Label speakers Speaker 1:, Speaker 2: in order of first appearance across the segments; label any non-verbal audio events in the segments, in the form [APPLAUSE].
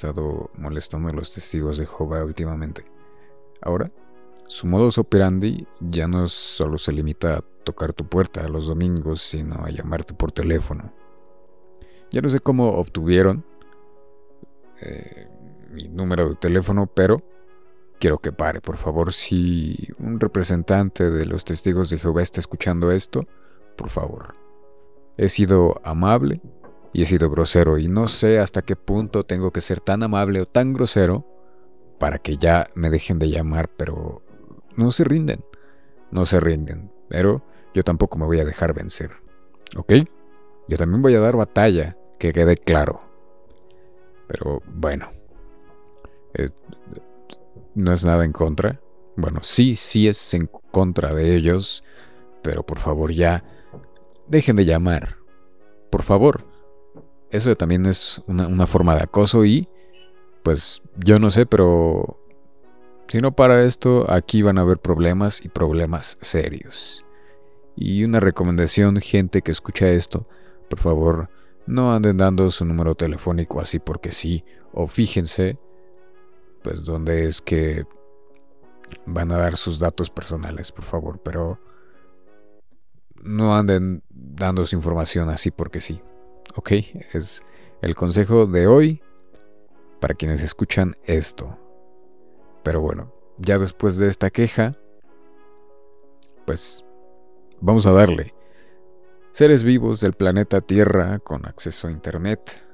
Speaker 1: estado molestando los testigos de Jehová últimamente. Ahora, su modus operandi ya no solo se limita a tocar tu puerta los domingos, sino a llamarte por teléfono. Ya no sé cómo obtuvieron eh, mi número de teléfono, pero quiero que pare, por favor. Si un representante de los testigos de Jehová está escuchando esto, por favor. He sido amable y he sido grosero y no sé hasta qué punto tengo que ser tan amable o tan grosero para que ya me dejen de llamar, pero no se rinden, no se rinden, pero yo tampoco me voy a dejar vencer, ¿ok? Yo también voy a dar batalla, que quede claro. Pero bueno, eh, no es nada en contra. Bueno, sí, sí es en contra de ellos, pero por favor ya dejen de llamar. Por favor. Eso también es una, forma de acoso y pues yo no sé, pero si no para esto, aquí van a haber problemas y problemas serios. Y una recomendación, gente que escucha esto, por favor, no anden dando su número telefónico así porque sí, o fíjense, pues dónde es que van a dar sus datos personales, por favor, pero no anden dando su información así porque sí. Ok, es el consejo de hoy para quienes escuchan esto. Pero bueno, ya después de esta queja, pues vamos a darle. Seres vivos del planeta Tierra con acceso a Internet,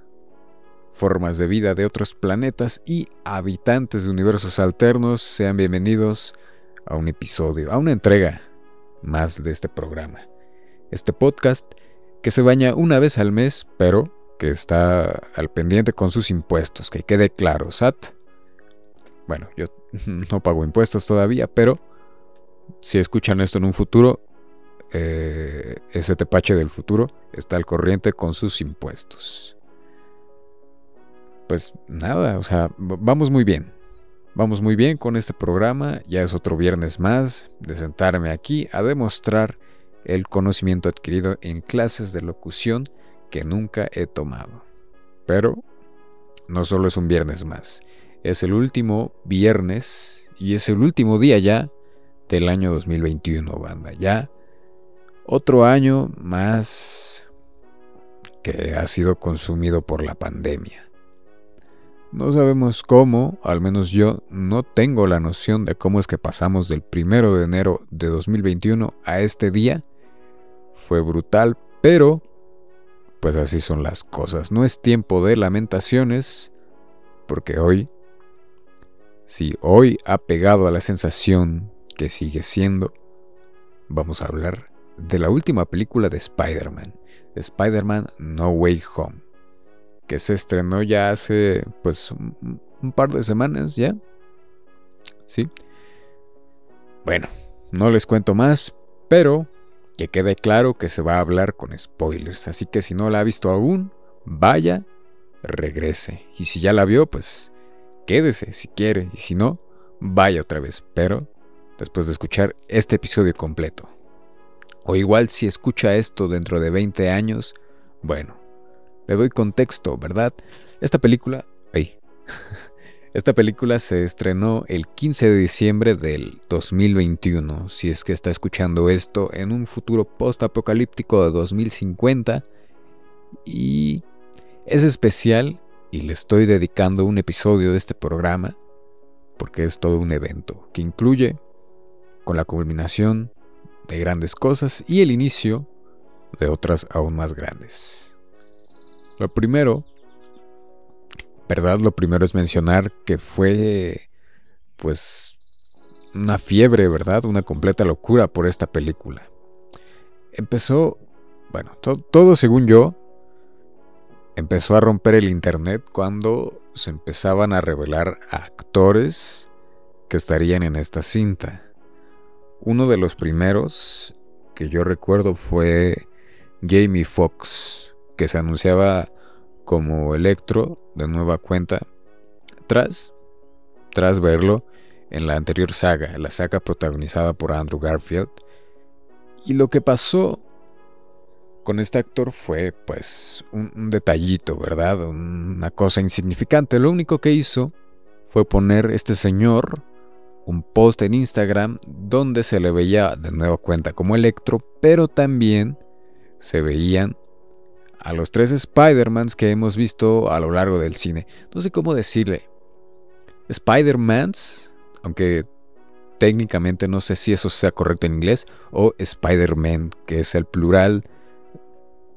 Speaker 1: formas de vida de otros planetas y habitantes de universos alternos, sean bienvenidos a un episodio, a una entrega más de este programa. Este podcast que se baña una vez al mes, pero que está al pendiente con sus impuestos, que quede claro, SAT. Bueno, yo [LAUGHS] no pago impuestos todavía, pero si escuchan esto en un futuro, eh, ese tepache del futuro está al corriente con sus impuestos. Pues nada, o sea, vamos muy bien. Vamos muy bien con este programa. Ya es otro viernes más de sentarme aquí a demostrar el conocimiento adquirido en clases de locución que nunca he tomado. Pero no solo es un viernes más, es el último viernes y es el último día ya del año 2021, banda. Ya otro año más que ha sido consumido por la pandemia. No sabemos cómo, al menos yo no tengo la noción de cómo es que pasamos del primero de enero de 2021 a este día fue brutal, pero pues así son las cosas. No es tiempo de lamentaciones, porque hoy, si hoy ha pegado a la sensación que sigue siendo, vamos a hablar de la última película de Spider-Man, Spider-Man No Way Home, que se estrenó ya hace pues un, un par de semanas ya. ¿Sí? Bueno, no les cuento más, pero que quede claro que se va a hablar con spoilers, así que si no la ha visto aún, vaya, regrese. Y si ya la vio, pues quédese si quiere, y si no, vaya otra vez, pero después de escuchar este episodio completo. O igual si escucha esto dentro de 20 años, bueno, le doy contexto, ¿verdad? Esta película... Ay. [LAUGHS] Esta película se estrenó el 15 de diciembre del 2021, si es que está escuchando esto en un futuro post-apocalíptico de 2050. Y es especial y le estoy dedicando un episodio de este programa porque es todo un evento que incluye con la culminación de grandes cosas y el inicio de otras aún más grandes. Lo primero ¿verdad? Lo primero es mencionar que fue, pues, una fiebre, ¿verdad? Una completa locura por esta película. Empezó, bueno, todo según yo, empezó a romper el internet cuando se empezaban a revelar actores que estarían en esta cinta. Uno de los primeros que yo recuerdo fue Jamie Foxx, que se anunciaba como Electro de nueva cuenta tras, tras verlo en la anterior saga, la saga protagonizada por Andrew Garfield. Y lo que pasó con este actor fue pues un, detallito, ¿verdad? Una cosa insignificante. Lo único que hizo fue poner este señor un post en Instagram donde se le veía de nuevo cuenta como Electro, pero también se veían a los tres Spider-Mans que hemos visto a lo largo del cine. No sé cómo decirle. Spider-Mans, aunque técnicamente no sé si eso sea correcto en inglés, o Spider-Man, que es el plural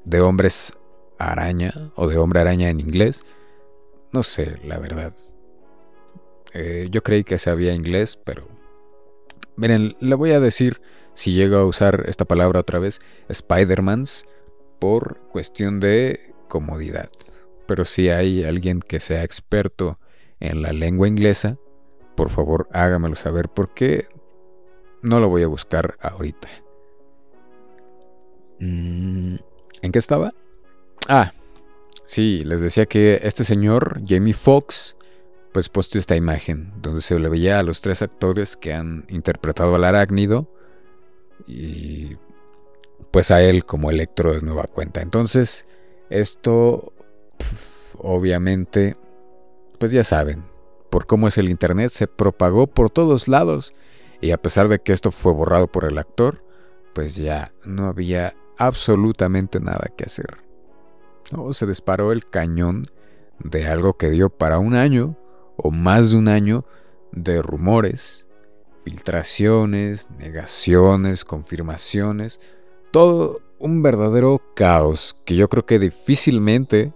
Speaker 1: de hombres araña o de hombre araña en inglés. No sé, la verdad. Eh, yo creí que sabía inglés, pero... Miren, le voy a decir, si llego a usar esta palabra otra vez, Spider-Mans, por cuestión de comodidad. Pero si hay alguien que sea experto en la lengua inglesa, por favor hágamelo saber porque no lo voy a buscar ahorita. Mm, ¿En qué estaba? Ah, sí, les decía que este señor, Jamie Foxx, pues puesto esta imagen donde se le veía a los tres actores que han interpretado al arácnido y pues a él como electro de nueva cuenta. Entonces, esto obviamente, pues ya saben, por cómo es el Internet, se propagó por todos lados y a pesar de que esto fue borrado por el actor, pues ya no había absolutamente nada que hacer. Se disparó el cañón de algo que dio para un año o más de un año de rumores, filtraciones, negaciones, confirmaciones, todo un verdadero caos que yo creo que difícilmente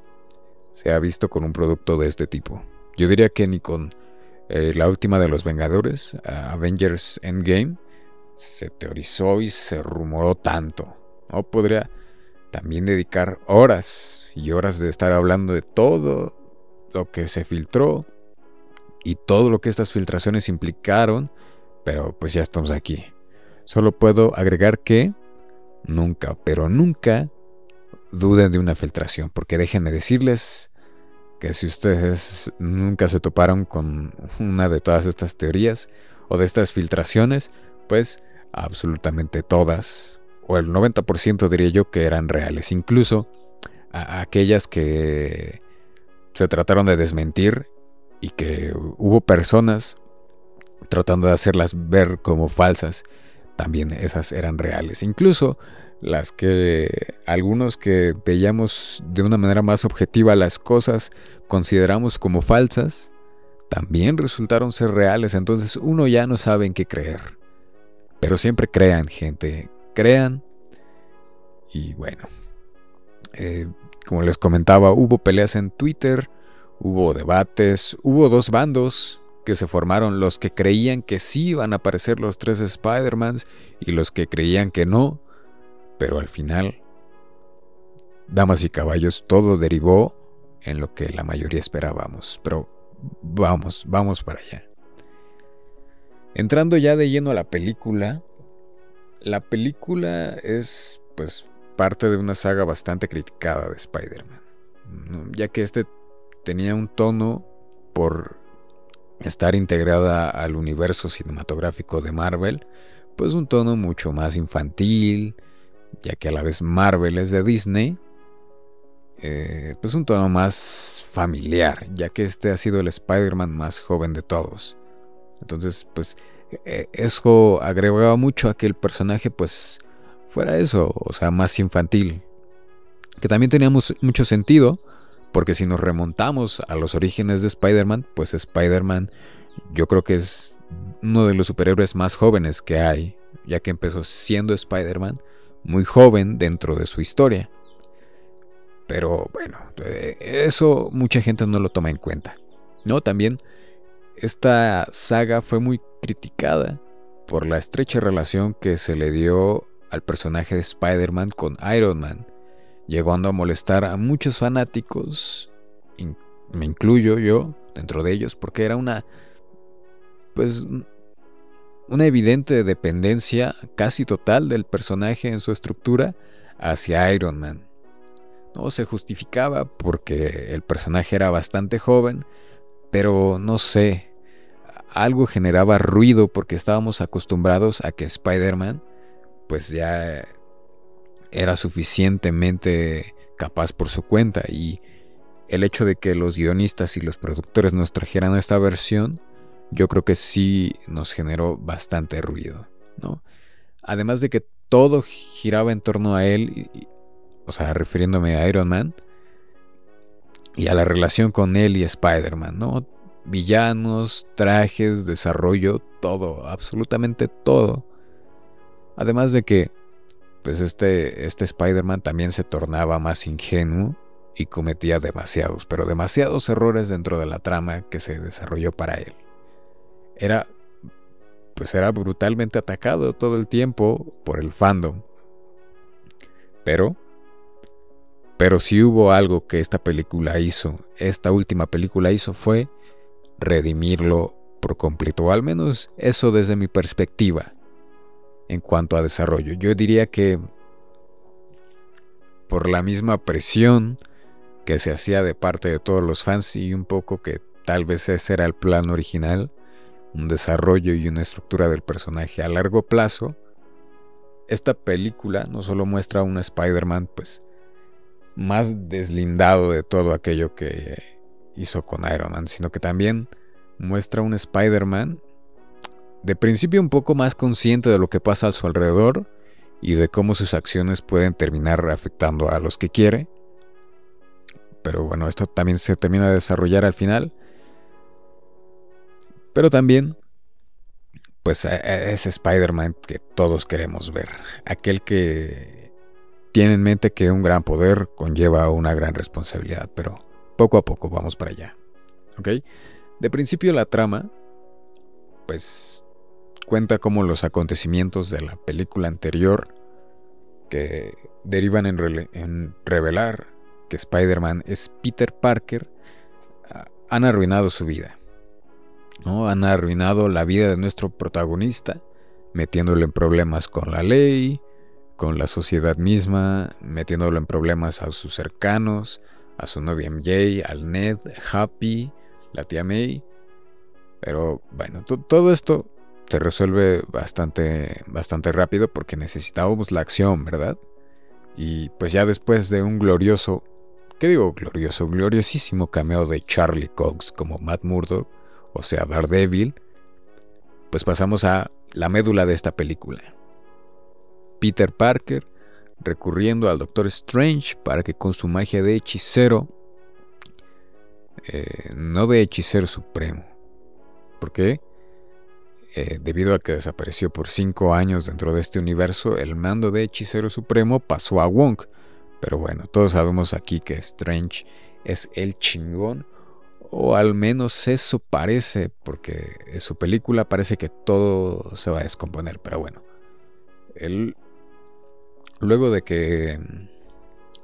Speaker 1: se ha visto con un producto de este tipo. Yo diría que ni con eh, la última de los Vengadores, Avengers Endgame, se teorizó y se rumoró tanto. O podría también dedicar horas y horas de estar hablando de todo lo que se filtró y todo lo que estas filtraciones implicaron, pero pues ya estamos aquí. Solo puedo agregar que nunca, pero nunca duden de una filtración, porque déjenme decirles que si ustedes nunca se toparon con una de todas estas teorías o de estas filtraciones, pues absolutamente todas o el 90% diría yo que eran reales. Incluso aquellas que se trataron de desmentir y que hubo personas tratando de hacerlas ver como falsas, también esas eran reales. Incluso las que algunos que veíamos de una manera más objetiva las cosas consideramos como falsas, también resultaron ser reales. Entonces uno ya no sabe en qué creer. Pero siempre crean, gente, crean. Y bueno, eh, como les comentaba, hubo peleas en Twitter, hubo debates, hubo dos bandos que se formaron, los que creían que sí iban a aparecer los tres Spider-Mans y los que creían que no, pero al final, damas y caballos, todo derivó en lo que la mayoría esperábamos, pero vamos, vamos para allá. Entrando ya de lleno a la película, la película es pues parte de una saga bastante criticada de Spider-Man, ya que este tenía un tono por estar integrada al universo cinematográfico de Marvel, pues un tono mucho más infantil, ya que a la vez Marvel es de Disney, eh, pues un tono más familiar, ya que este ha sido el Spider-Man más joven de todos. Entonces, pues eh, eso agregaba mucho a que el personaje pues fuera eso, o sea, más infantil. Que también teníamos mucho sentido, porque si nos remontamos a los orígenes de Spider-Man, pues Spider-Man yo creo que es uno de los superhéroes más jóvenes que hay, ya que empezó siendo Spider-Man muy joven dentro de su historia. Pero bueno, eh, eso mucha gente no lo toma en cuenta. ¿no? También esta saga fue muy criticada por la estrecha relación que se le dio al personaje de Spider-Man con Iron Man, llegando a molestar a muchos fanáticos, me incluyo yo dentro de ellos, porque era una, pues, una evidente dependencia casi total del personaje en su estructura hacia Iron Man. No se justificaba porque el personaje era bastante joven, pero no sé, algo generaba ruido porque estábamos acostumbrados a que Spider-Man pues ya era suficientemente capaz por su cuenta y el hecho de que los guionistas y los productores nos trajeran esta versión, yo creo que sí nos generó bastante ruido, ¿no? Además de que todo giraba en torno a él, o sea, refiriéndome a Iron Man, y a la relación con él y Spider-Man, ¿no? Villanos, trajes, desarrollo, todo, absolutamente todo. Además de que, pues este, este Spider-Man también se tornaba más ingenuo y cometía demasiados, pero demasiados errores dentro de la trama que se desarrolló para él. Era, pues era brutalmente atacado todo el tiempo por el fandom. Pero, pero si hubo algo que esta película hizo, esta última película hizo fue redimirlo por completo, al menos eso desde mi perspectiva en cuanto a desarrollo. Yo diría que por la misma presión que se hacía de parte de todos los fans y un poco que tal vez ese era el plan original, un desarrollo y una estructura del personaje a largo plazo, esta película no solo muestra a un Spider-Man pues más deslindado de todo aquello que hizo con Iron Man, sino que también muestra un Spider-Man de principio un poco más consciente de lo que pasa a su alrededor y de cómo sus acciones pueden terminar afectando a los que quiere. Pero bueno, esto también se termina de desarrollar al final. Pero también, pues e, e, es Spider-Man que todos queremos ver. Aquel que tiene en mente que un gran poder conlleva una gran responsabilidad, pero poco a poco vamos para allá. ¿Ok? De principio la trama, pues cuenta como los acontecimientos de la película anterior que derivan en, revelar que Spider-Man es Peter Parker, ah, han arruinado su vida. ¿no? Han arruinado la vida de nuestro protagonista, metiéndolo en problemas con la ley, con la sociedad misma, metiéndolo en problemas a sus cercanos, a su novia MJ, al Ned, Happy, la tía May. Pero bueno, todo esto se resuelve bastante, bastante rápido porque necesitábamos la acción, ¿verdad? Y pues ya después de un glorioso, ¿qué digo glorioso? Gloriosísimo cameo de Charlie Cox como Matt Murdock, o sea, Daredevil, pues pasamos a la médula de esta película. Peter Parker recurriendo al Doctor Strange para que con su magia de hechicero, eh, no de hechicero supremo, ¿por qué? Eh, debido a que desapareció por cinco años dentro de este universo, el mando de Hechicero Supremo pasó a Wong. Pero bueno, todos sabemos aquí que Strange es el chingón, o al menos eso parece, porque en su película parece que todo se va a descomponer. Pero bueno, él, luego de que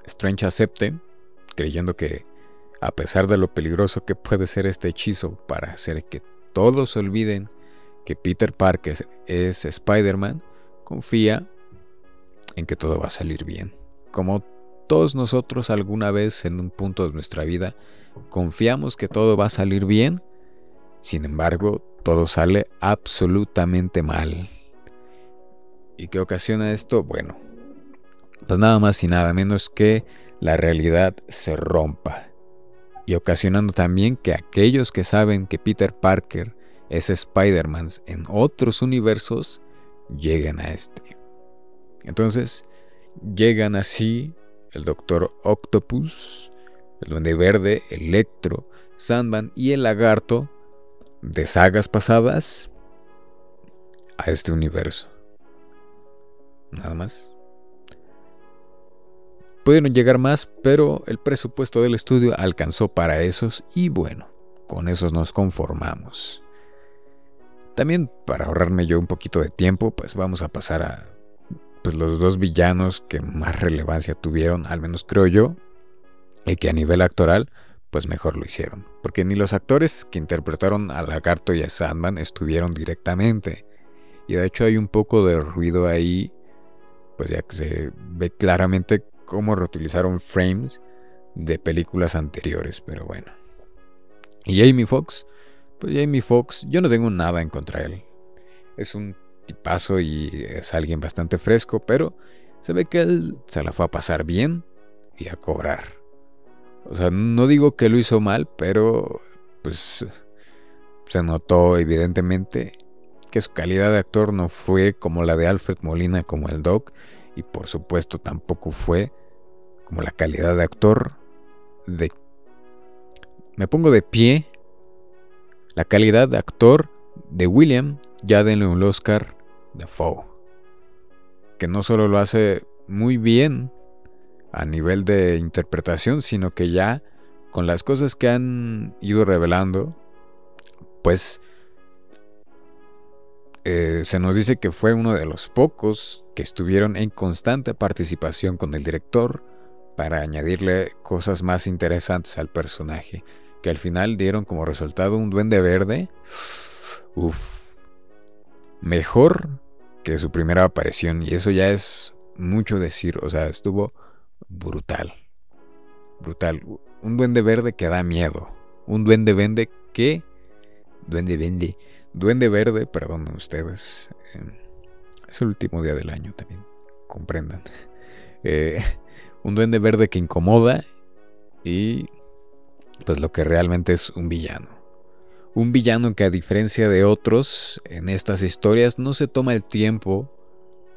Speaker 1: Strange acepte, creyendo que a pesar de lo peligroso que puede ser este hechizo para hacer que todos olviden que Peter Parker es Spider-Man, confía en que todo va a salir bien. Como todos nosotros alguna vez en un punto de nuestra vida confiamos que todo va a salir bien, sin embargo, todo sale absolutamente mal. ¿Y qué ocasiona esto? Bueno, pues nada más y nada menos que la realidad se rompa. Y ocasionando también que aquellos que saben que Peter Parker es Spider-Man en otros universos llegan a este. Entonces, llegan así el Doctor Octopus, el Duende Verde, Electro, Sandman y el Lagarto de sagas pasadas a este universo. Nada más. Pudieron llegar más, pero el presupuesto del estudio alcanzó para esos y bueno, con esos nos conformamos. También para ahorrarme yo un poquito de tiempo, pues vamos a pasar a pues, los dos villanos que más relevancia tuvieron, al menos creo yo, y que a nivel actoral, pues mejor lo hicieron. Porque ni los actores que interpretaron a Lagarto y a Sandman estuvieron directamente. Y de hecho hay un poco de ruido ahí, pues ya que se ve claramente cómo reutilizaron frames de películas anteriores, pero bueno. Y Amy Fox, pues Jamie Foxx, yo no tengo nada en contra de él. Es un tipazo y es alguien bastante fresco, pero se ve que él se la fue a pasar bien y a cobrar. O sea, no digo que lo hizo mal, pero pues se notó evidentemente que su calidad de actor no fue como la de Alfred Molina como el Doc y por supuesto tampoco fue como la calidad de actor de... Me pongo de pie. La calidad de actor de William, ya denle un Oscar de Foe. Que no solo lo hace muy bien a nivel de interpretación, sino que ya con las cosas que han ido revelando, pues eh, se nos dice que fue uno de los pocos que estuvieron en constante participación con el director para añadirle cosas más interesantes al personaje, que al final dieron como resultado un duende verde. Uf. Mejor que su primera aparición y eso ya es mucho decir, o sea, estuvo brutal. Brutal. Un duende verde que da miedo. Un duende verde que... Duende vende. Duende verde, perdonen ustedes. Em, es el último día del año también. Comprendan. Eh, [LAUGHS] un duende verde que incomoda y pues lo que realmente es un villano. Un villano que a diferencia de otros en estas historias no se toma el tiempo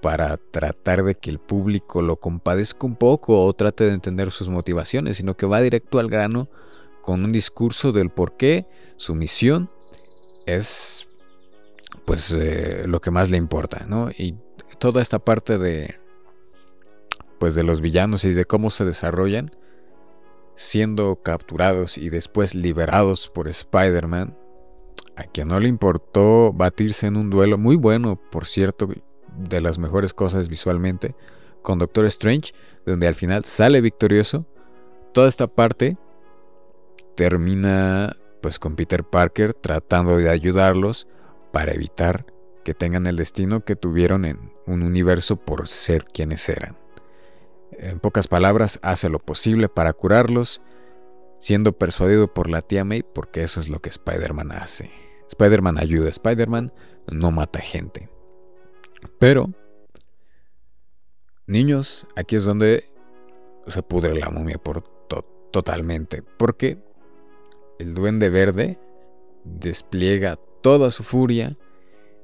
Speaker 1: para tratar de que el público lo compadezca un poco o trate de entender sus motivaciones, sino que va directo al grano con un discurso del por qué su misión es pues eh, lo que más le importa, ¿no? Y toda esta parte de pues de los villanos y de cómo se desarrollan, siendo capturados y después liberados por Spider-Man, a quien no le importó batirse en un duelo muy bueno, por cierto, de las mejores cosas visualmente, con Doctor Strange, donde al final sale victorioso. Toda esta parte termina pues con Peter Parker tratando de ayudarlos para evitar que tengan el destino que tuvieron en un universo por ser quienes eran. En pocas palabras, hace lo posible para curarlos, siendo persuadido por la tía May, porque eso es lo que Spider-Man hace. Spider-Man ayuda, Spider-Man no mata gente. Pero, niños, aquí es donde se pudre la momia por totalmente, porque el duende verde despliega toda su furia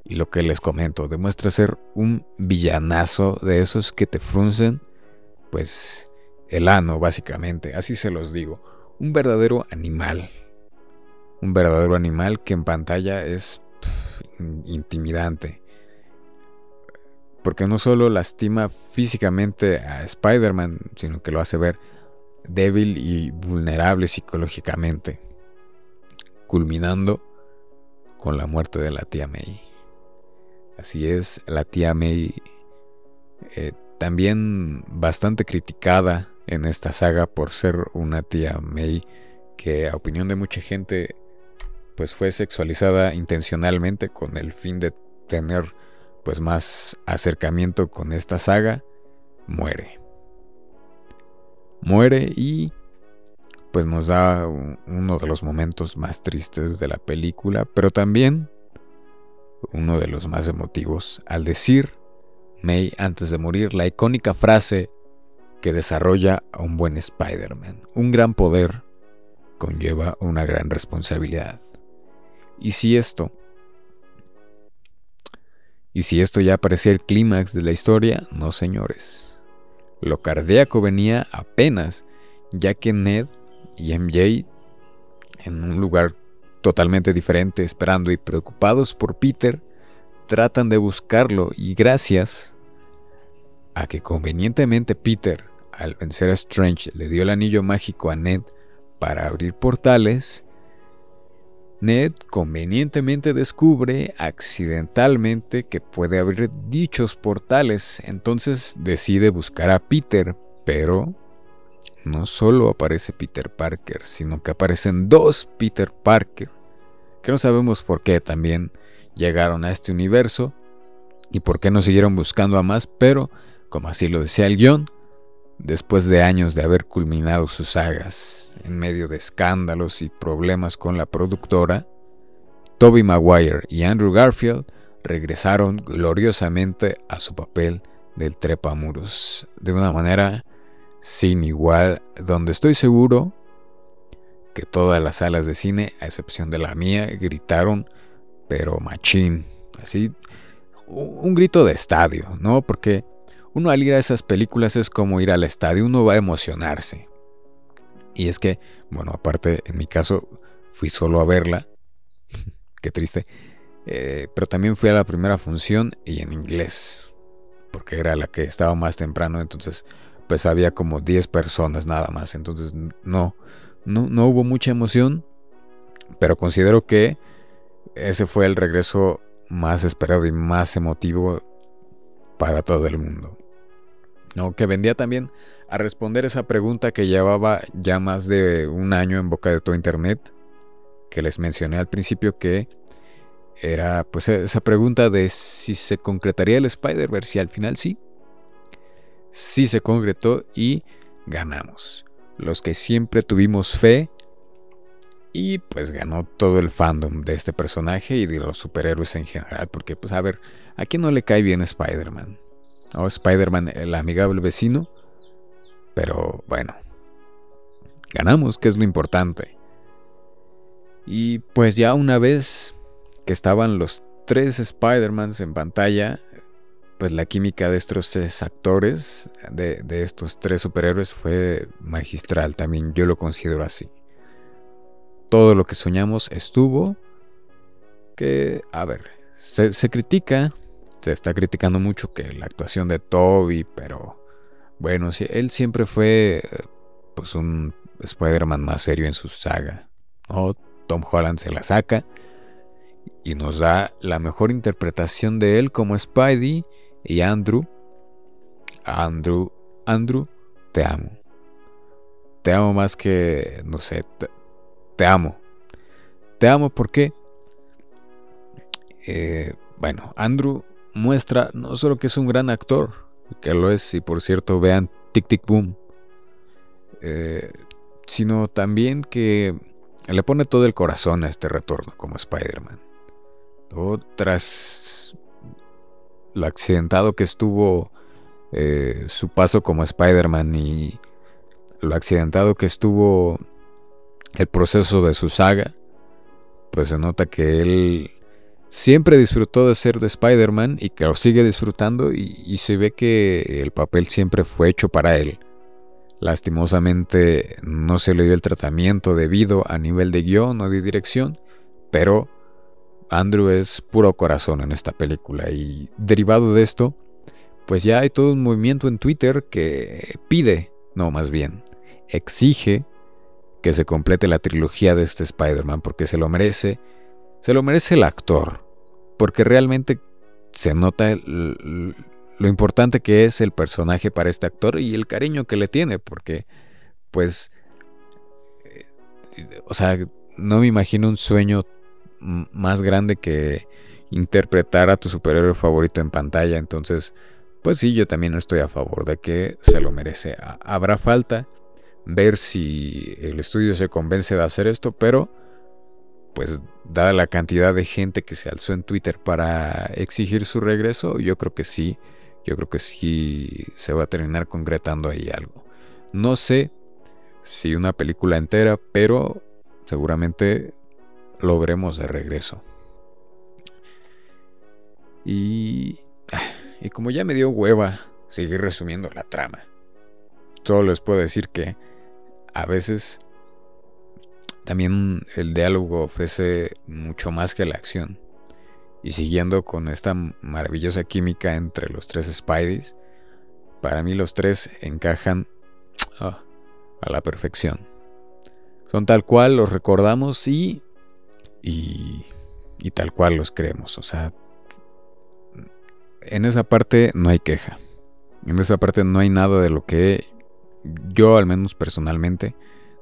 Speaker 1: y lo que les comento, demuestra ser un villanazo de esos que te fruncen pues el ano básicamente, así se los digo, un verdadero animal, un verdadero animal que en pantalla es intimidante, porque no solo lastima físicamente a Spider-Man, sino que lo hace ver débil y vulnerable psicológicamente, culminando con la muerte de la tía May. Así es, la tía May eh, también bastante criticada en esta saga por ser una tía May que a opinión de mucha gente pues fue sexualizada intencionalmente con el fin de tener pues más acercamiento con esta saga, muere. Muere y pues nos da uno de los momentos más tristes de la película, pero también uno de los más emotivos al decir May antes de morir la icónica frase que desarrolla a un buen Spider-Man. Un gran poder conlleva una gran responsabilidad. Y si esto... Y si esto ya parecía el clímax de la historia, no señores. Lo cardíaco venía apenas, ya que Ned y MJ, en un lugar totalmente diferente, esperando y preocupados por Peter, tratan de buscarlo y gracias a que convenientemente Peter, al vencer a Strange, le dio el anillo mágico a Ned para abrir portales, Ned convenientemente descubre accidentalmente que puede abrir dichos portales, entonces decide buscar a Peter, pero no solo aparece Peter Parker, sino que aparecen dos Peter Parker, que no sabemos por qué también llegaron a este universo y por qué no siguieron buscando a más, pero, como así lo decía el guion, después de años de haber culminado sus sagas en medio de escándalos y problemas con la productora, Toby Maguire y Andrew Garfield regresaron gloriosamente a su papel del trepamuros de una manera sin igual, donde estoy seguro que todas las salas de cine, a excepción de la mía, gritaron, pero machín, así, un grito de estadio, ¿no? Porque uno al ir a esas películas es como ir al estadio, uno va a emocionarse. Y es que, bueno, aparte, en mi caso, fui solo a verla, [LAUGHS] qué triste, eh, pero también fui a la primera función y en inglés, porque era la que estaba más temprano, entonces pues había como 10 personas nada más, entonces no, no, no hubo mucha emoción, pero considero que ese fue el regreso más esperado y más emotivo para todo el mundo. ¿no? Que vendía también a responder esa pregunta que llevaba ya más de un año en boca de todo Internet, que les mencioné al principio que era pues esa pregunta de si se concretaría el Spider-Verse y al final sí, sí se concretó y ganamos. Los que siempre tuvimos fe y pues ganó todo el fandom de este personaje y de los superhéroes en general. Porque pues a ver, ¿a quién no le cae bien Spider-Man? O Spider-Man el amigable vecino. Pero bueno, ganamos, que es lo importante. Y pues ya una vez que estaban los tres Spider-Mans en pantalla, pues la química de estos tres actores, de, estos tres superhéroes, fue magistral también, yo lo considero así. Todo lo que soñamos estuvo, que, a ver, se, critica, se está criticando mucho que la actuación de Toby, pero bueno, él siempre fue pues un Spider-Man más serio en su saga. Tom Holland se la saca y nos da la mejor interpretación de él como Spidey y Andrew, Andrew, Andrew, te amo. Te amo más que, no sé, te, amo. Te amo porque, eh, bueno, Andrew muestra no solo que es un gran actor, que lo es, y por cierto vean Tic Tic Boom, eh, sino también que le pone todo el corazón a este retorno como Spider-Man. Tras lo accidentado que estuvo eh, su paso como Spider-Man y lo accidentado que estuvo el proceso de su saga, pues se nota que él siempre disfrutó de ser de Spider-Man y que lo sigue disfrutando y, se ve que el papel siempre fue hecho para él. Lastimosamente no se le dio el tratamiento debido a nivel de guion o de dirección, pero Andrew es puro corazón en esta película y derivado de esto, pues ya hay todo un movimiento en Twitter que pide, no más bien, exige que se complete la trilogía de este Spider-Man porque se lo merece, se lo merece el actor, porque realmente se nota lo importante que es el personaje para este actor y el cariño que le tiene, porque pues, eh, o sea, no me imagino un sueño más grande que interpretar a tu superhéroe favorito en pantalla. Entonces, pues sí, yo también estoy a favor de que se lo merece. Habrá falta ver si el estudio se convence de hacer esto, pero pues dada la cantidad de gente que se alzó en Twitter para exigir su regreso, yo creo que sí, yo creo que sí se va a terminar concretando ahí algo. No sé si una película entera, pero seguramente lo veremos de regreso. Y, y como ya me dio hueva seguir resumiendo la trama, solo les puedo decir que a veces también el diálogo ofrece mucho más que la acción. Y siguiendo con esta maravillosa química entre los tres Spideys, para mí los tres encajan ah, a la perfección. Son tal cual, los recordamos y y, tal cual los creemos. O sea, en esa parte no hay queja. En esa parte no hay nada de lo que yo, al menos personalmente,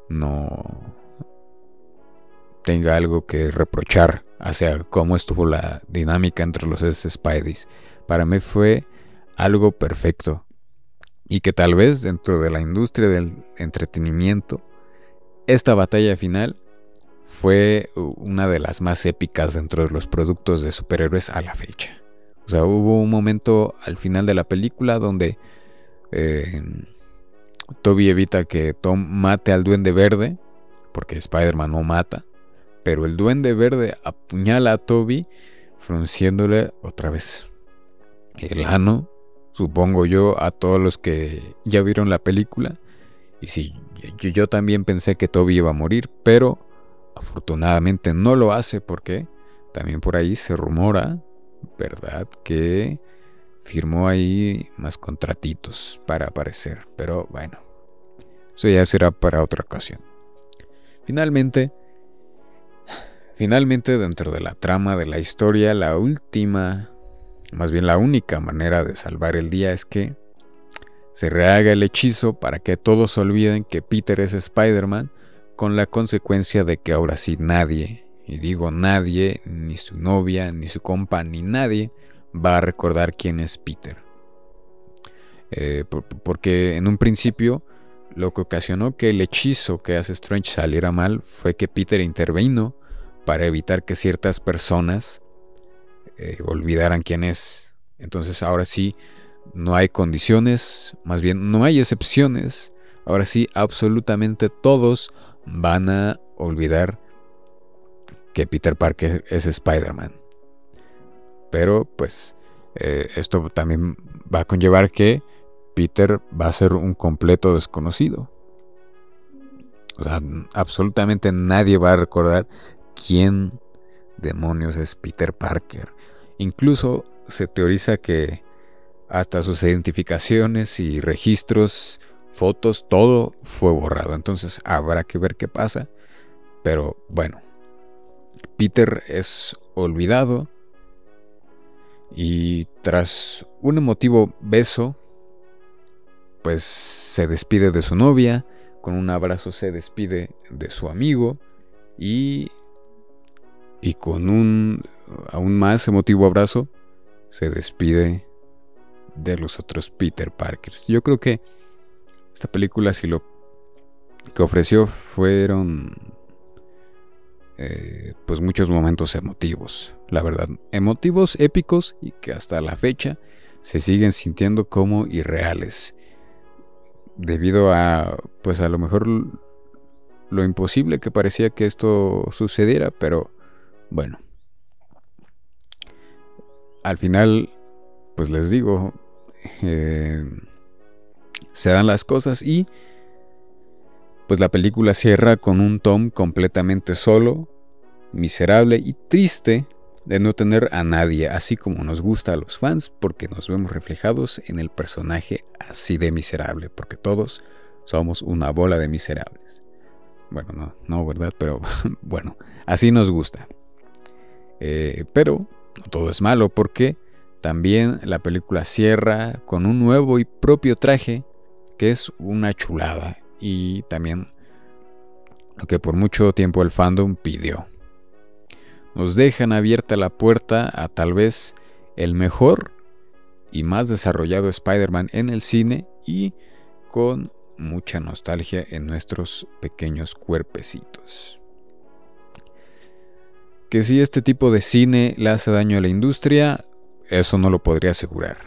Speaker 1: no tenga algo que reprochar hacia cómo estuvo la dinámica entre los Spideys. Para mí fue algo perfecto. Y que tal vez dentro de la industria del entretenimiento, esta batalla final fue una de las más épicas dentro de los productos de superhéroes a la fecha. O sea, hubo un momento al final de la película donde eh, Toby evita que Tom mate al duende verde, porque Spider-Man no mata, pero el duende verde apuñala a Toby, frunciéndole otra vez el ano, supongo yo, a todos los que ya vieron la película. Y sí, yo, yo también pensé que Toby iba a morir, pero afortunadamente no lo hace porque también por ahí se rumora, ¿verdad? Que firmó ahí más contratitos para aparecer. Pero bueno, eso ya será para otra ocasión. Finalmente, finalmente dentro de la trama de la historia, la última, más bien la única manera de salvar el día es que se rehaga el hechizo para que todos olviden que Peter es Spider-Man, con la consecuencia de que ahora sí nadie, y digo nadie, ni su novia, ni su compa, ni nadie, va a recordar quién es Peter. Eh, porque en un principio lo que ocasionó que el hechizo que hace Strange saliera mal fue que Peter intervino para evitar que ciertas personas eh, olvidaran quién es. Entonces ahora sí, no hay condiciones, más bien no hay excepciones. Ahora sí, absolutamente todos van a olvidar que Peter Parker es Spider-Man. Pero pues eh, esto también va a conllevar que Peter va a ser un completo desconocido. O sea, absolutamente nadie va a recordar quién demonios es Peter Parker. Incluso se teoriza que hasta sus identificaciones y registros, fotos, todo fue borrado. Entonces habrá que ver qué pasa. Pero bueno, Peter es olvidado y tras un emotivo beso, pues se despide de su novia, con un abrazo se despide de su amigo y, y con un aún más emotivo abrazo se despide de los otros Peter Parkers. Yo creo que esta película si lo que ofreció fueron eh, pues muchos momentos emotivos, la verdad, emotivos, épicos y que hasta la fecha se siguen sintiendo como irreales, debido a, pues a lo mejor lo imposible que parecía que esto sucediera, pero bueno, al final, pues les digo, eh, se dan las cosas y pues la película cierra con un Tom completamente solo, miserable y triste de no tener a nadie, así como nos gusta a los fans, porque nos vemos reflejados en el personaje así de miserable, porque todos somos una bola de miserables. Bueno, no, no, ¿verdad? Pero [LAUGHS] bueno, así nos gusta. Eh, pero no todo es malo, porque también la película cierra con un nuevo y propio traje, que es una chulada y también lo que por mucho tiempo el fandom pidió. Nos dejan abierta la puerta a tal vez el mejor y más desarrollado Spider-Man en el cine y con mucha nostalgia en nuestros pequeños cuerpecitos. Que si este tipo de cine le hace daño a la industria, eso no lo podría asegurar,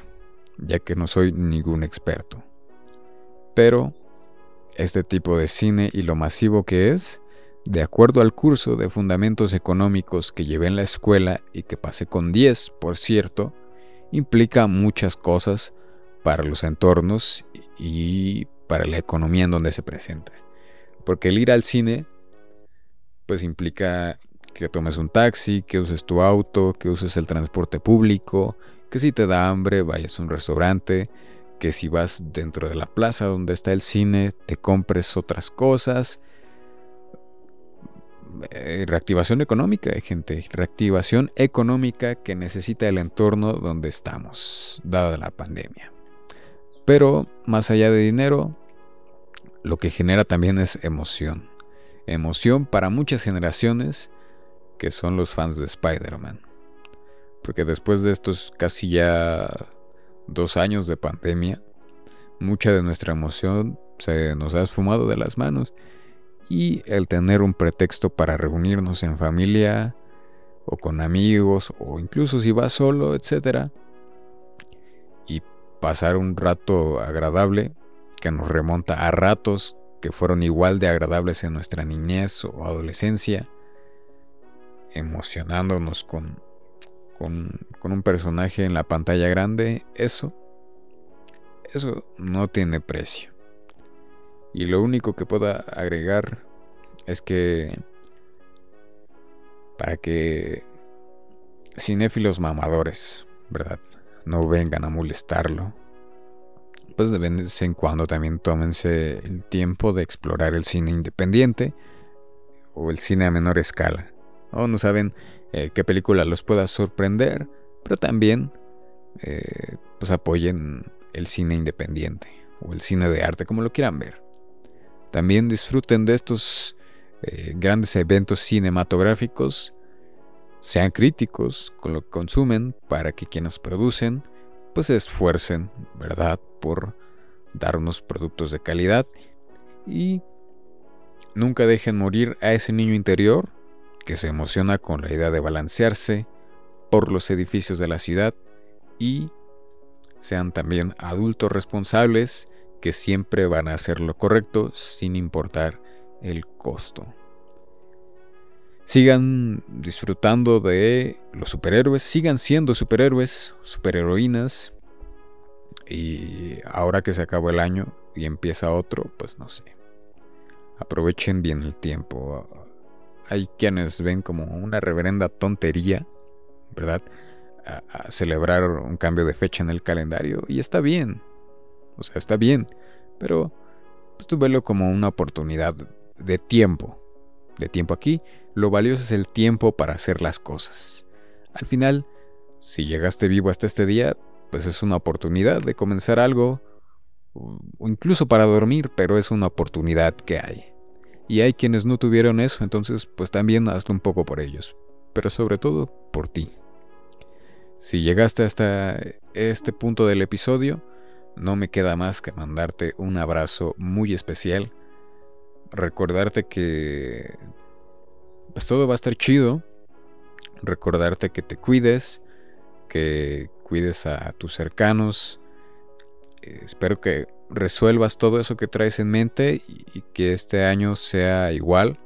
Speaker 1: ya que no soy ningún experto. Pero este tipo de cine y lo masivo que es, de acuerdo al curso de fundamentos económicos que llevé en la escuela y que pasé con 10, por cierto, implica muchas cosas para los entornos y para la economía en donde se presenta. Porque el ir al cine, pues implica que tomes un taxi, que uses tu auto, que uses el transporte público, que si te da hambre vayas a un restaurante, que si vas dentro de la plaza donde está el cine, te compres otras cosas. Eh, reactivación económica, gente. Reactivación económica que necesita el entorno donde estamos, dada la pandemia. Pero más allá de dinero, lo que genera también es emoción. Emoción para muchas generaciones que son los fans de Spider-Man. Porque después de estos casi ya dos años de pandemia, mucha de nuestra emoción se nos ha esfumado de las manos. Y el tener un pretexto para reunirnos en familia o con amigos o incluso si vas solo, etcétera, y pasar un rato agradable que nos remonta a ratos que fueron igual de agradables en nuestra niñez o adolescencia, emocionándonos con, con, un personaje en la pantalla grande, eso, eso no tiene precio. Y lo único que pueda agregar es que para que cinéfilos mamadores, ¿verdad? No vengan a molestarlo. Pues de vez en cuando también tómense el tiempo de explorar el cine independiente o el cine a menor escala. O no saben eh, qué película los pueda sorprender, pero también eh, pues apoyen el cine independiente o el cine de arte, como lo quieran ver. También disfruten de estos eh, grandes eventos cinematográficos, sean críticos con lo que consumen para que quienes producen pues se esfuercen, ¿verdad?, por dar unos productos de calidad y nunca dejen morir a ese niño interior que se emociona con la idea de balancearse por los edificios de la ciudad y sean también adultos responsables que siempre van a hacer lo correcto sin importar el costo. Sigan disfrutando de los superhéroes, sigan siendo superhéroes, superheroínas. Y ahora que se acabó el año y empieza otro, pues no sé. Aprovechen bien el tiempo. Hay quienes ven como una reverenda tontería, ¿verdad? A, celebrar un cambio de fecha en el calendario. Y está bien. O sea, está bien. Pero pues tú velo como una oportunidad de tiempo. De tiempo aquí, lo valioso es el tiempo para hacer las cosas. Al final, si llegaste vivo hasta este día, pues es una oportunidad de comenzar algo, o incluso para dormir, pero es una oportunidad que hay. Y hay quienes no tuvieron eso, entonces pues también hazlo un poco por ellos, pero sobre todo por ti. Si llegaste hasta este punto del episodio, no me queda más que mandarte un abrazo muy especial recordarte que pues todo va a estar chido, recordarte que te cuides, que cuides a tus cercanos. Eh, espero que resuelvas todo eso que traes en mente y, que este año sea igual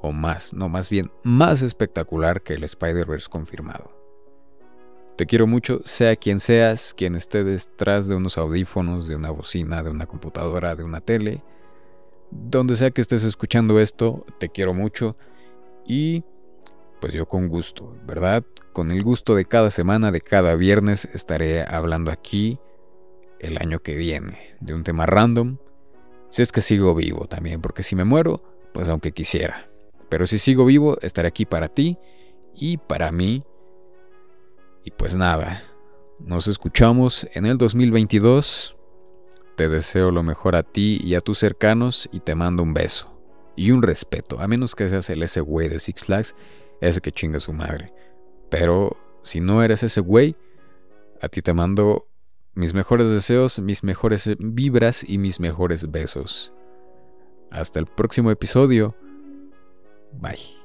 Speaker 1: o más, no más bien más espectacular que el Spider-Verse confirmado. Te quiero mucho, sea quien seas, quien esté detrás de unos audífonos, de una bocina, de una computadora, de una tele donde sea que estés escuchando esto, te quiero mucho y pues yo con gusto, ¿verdad? Con el gusto de cada semana, de cada viernes, estaré hablando aquí el año que viene de un tema random. Si es que sigo vivo también, porque si me muero, pues aunque quisiera. Pero si sigo vivo, estaré aquí para ti y para mí. Y pues nada, nos escuchamos en el 2022 te deseo lo mejor a ti y a tus cercanos y te mando un beso. Y un respeto, a menos que seas el ese güey de Six Flags, ese que chinga su madre. Pero si no eres ese güey, a ti te mando mis mejores deseos, mis mejores vibras y mis mejores besos. Hasta el próximo episodio. Bye.